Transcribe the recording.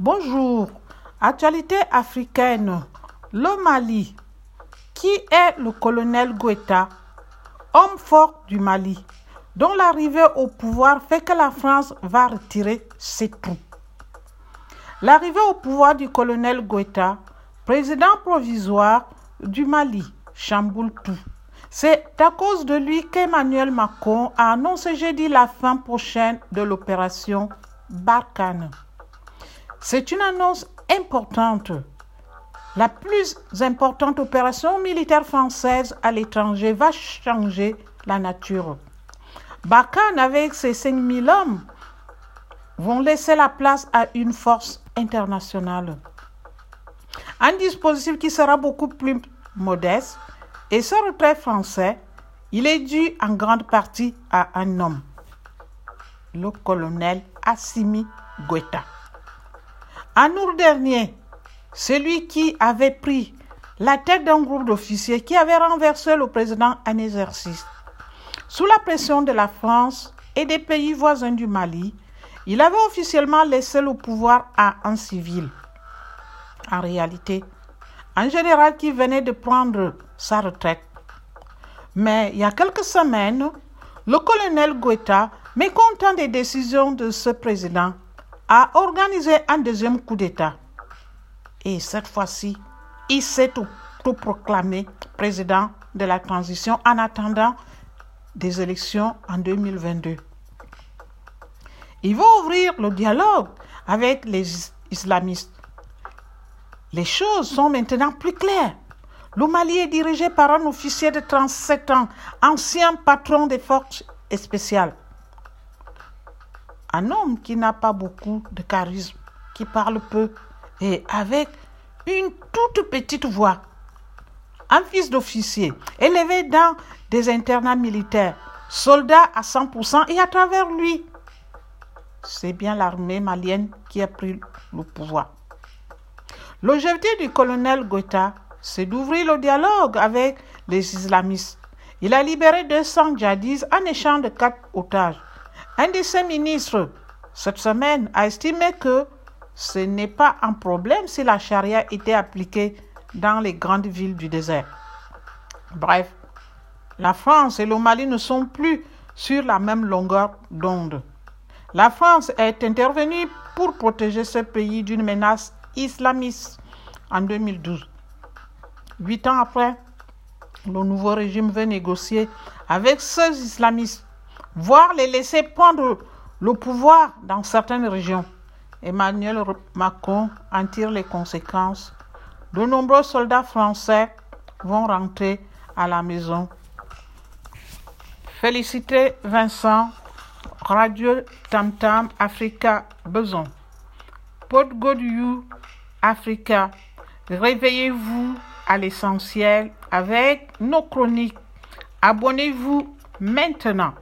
Bonjour. Actualité africaine. Le Mali. Qui est le colonel Guetta, homme fort du Mali, dont l'arrivée au pouvoir fait que la France va retirer ses troupes L'arrivée au pouvoir du colonel Guetta, président provisoire du Mali, chamboule tout. C'est à cause de lui qu'Emmanuel Macron a annoncé jeudi la fin prochaine de l'opération Barkhane. C'est une annonce importante, la plus importante opération militaire française à l'étranger va changer la nature. Barkhane, avec ses 5000 hommes, vont laisser la place à une force internationale. Un dispositif qui sera beaucoup plus modeste et ce retrait français, il est dû en grande partie à un homme, le colonel Assimi Goïta. En août dernier, celui qui avait pris la tête d'un groupe d'officiers qui avait renversé le président en exercice. Sous la pression de la France et des pays voisins du Mali, il avait officiellement laissé le pouvoir à un civil. En réalité, un général qui venait de prendre sa retraite. Mais il y a quelques semaines, le colonel Guetta, mécontent des décisions de ce président, a organisé un deuxième coup d'État. Et cette fois-ci, il s'est proclamé président de la transition en attendant des élections en 2022. Il va ouvrir le dialogue avec les islamistes. Les choses sont maintenant plus claires. Le Mali est dirigé par un officier de 37 ans, ancien patron des forces spéciales. Un homme qui n'a pas beaucoup de charisme, qui parle peu et avec une toute petite voix. Un fils d'officier, élevé dans des internats militaires, soldat à 100% et à travers lui. C'est bien l'armée malienne qui a pris le pouvoir. L'objectif du colonel Goïta, c'est d'ouvrir le dialogue avec les islamistes. Il a libéré 200 djihadistes en échange de quatre otages. Un de ses ministres, cette semaine, a estimé que ce n'est pas un problème si la charia était appliquée dans les grandes villes du désert. Bref, la France et le Mali ne sont plus sur la même longueur d'onde. La France est intervenue pour protéger ce pays d'une menace islamiste en 2012. Huit ans après, le nouveau régime veut négocier avec ces islamistes, voire les laisser prendre le pouvoir dans certaines régions. Emmanuel Macron en tire les conséquences. De nombreux soldats français vont rentrer à la maison. Félicitez Vincent, Radio Tam Tam Africa Beson. Pod You Africa. Réveillez-vous à l'essentiel avec nos chroniques. Abonnez-vous maintenant.